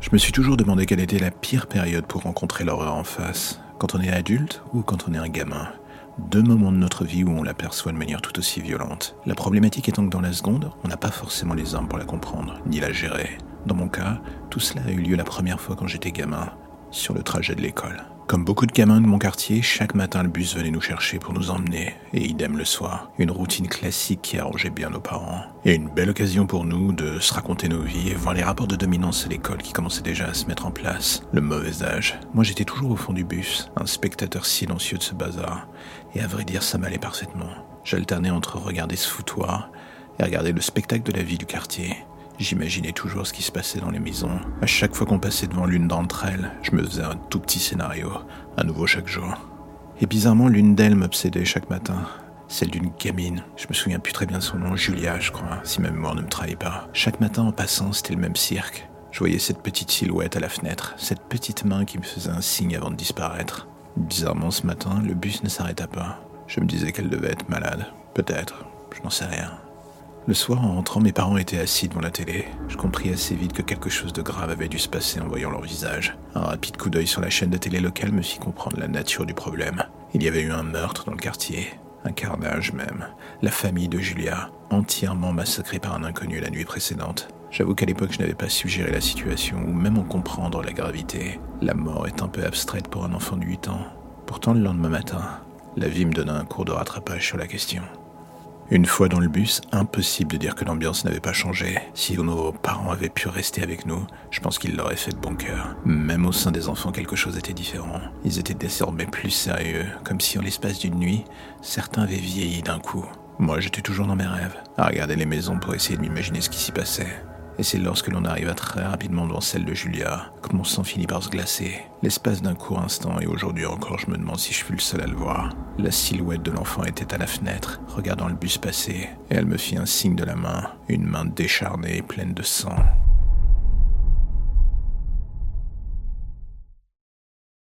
Je me suis toujours demandé quelle était la pire période pour rencontrer l'horreur en face, quand on est adulte ou quand on est un gamin. Deux moments de notre vie où on l'aperçoit de manière tout aussi violente. La problématique étant que dans la seconde, on n'a pas forcément les armes pour la comprendre, ni la gérer. Dans mon cas, tout cela a eu lieu la première fois quand j'étais gamin, sur le trajet de l'école. Comme beaucoup de gamins de mon quartier, chaque matin le bus venait nous chercher pour nous emmener, et idem le soir. Une routine classique qui arrangeait bien nos parents. Et une belle occasion pour nous de se raconter nos vies et voir les rapports de dominance à l'école qui commençaient déjà à se mettre en place. Le mauvais âge. Moi j'étais toujours au fond du bus, un spectateur silencieux de ce bazar. Et à vrai dire, ça m'allait parfaitement. J'alternais entre regarder ce foutoir et regarder le spectacle de la vie du quartier. J'imaginais toujours ce qui se passait dans les maisons. À chaque fois qu'on passait devant l'une d'entre elles, je me faisais un tout petit scénario, à nouveau chaque jour. Et bizarrement, l'une d'elles m'obsédait chaque matin. Celle d'une gamine. Je me souviens plus très bien de son nom, Julia, je crois, si ma mémoire ne me trahit pas. Chaque matin en passant, c'était le même cirque. Je voyais cette petite silhouette à la fenêtre, cette petite main qui me faisait un signe avant de disparaître. Bizarrement, ce matin, le bus ne s'arrêta pas. Je me disais qu'elle devait être malade. Peut-être. Je n'en sais rien. Le soir, en rentrant, mes parents étaient assis devant la télé. Je compris assez vite que quelque chose de grave avait dû se passer en voyant leur visage. Un rapide coup d'œil sur la chaîne de télé locale me fit comprendre la nature du problème. Il y avait eu un meurtre dans le quartier, un carnage même. La famille de Julia, entièrement massacrée par un inconnu la nuit précédente. J'avoue qu'à l'époque, je n'avais pas su gérer la situation ou même en comprendre la gravité. La mort est un peu abstraite pour un enfant de 8 ans. Pourtant, le lendemain matin, la vie me donna un cours de rattrapage sur la question. Une fois dans le bus, impossible de dire que l'ambiance n'avait pas changé. Si nos parents avaient pu rester avec nous, je pense qu'ils l'auraient fait de bon cœur. Même au sein des enfants, quelque chose était différent. Ils étaient désormais plus sérieux, comme si en l'espace d'une nuit, certains avaient vieilli d'un coup. Moi, j'étais toujours dans mes rêves, à regarder les maisons pour essayer de m'imaginer ce qui s'y passait. Et c'est lorsque l'on arriva très rapidement devant celle de Julia que mon sang finit par se glacer. L'espace d'un court instant, et aujourd'hui encore, je me demande si je fus le seul à le voir. La silhouette de l'enfant était à la fenêtre, regardant le bus passer, et elle me fit un signe de la main, une main décharnée et pleine de sang.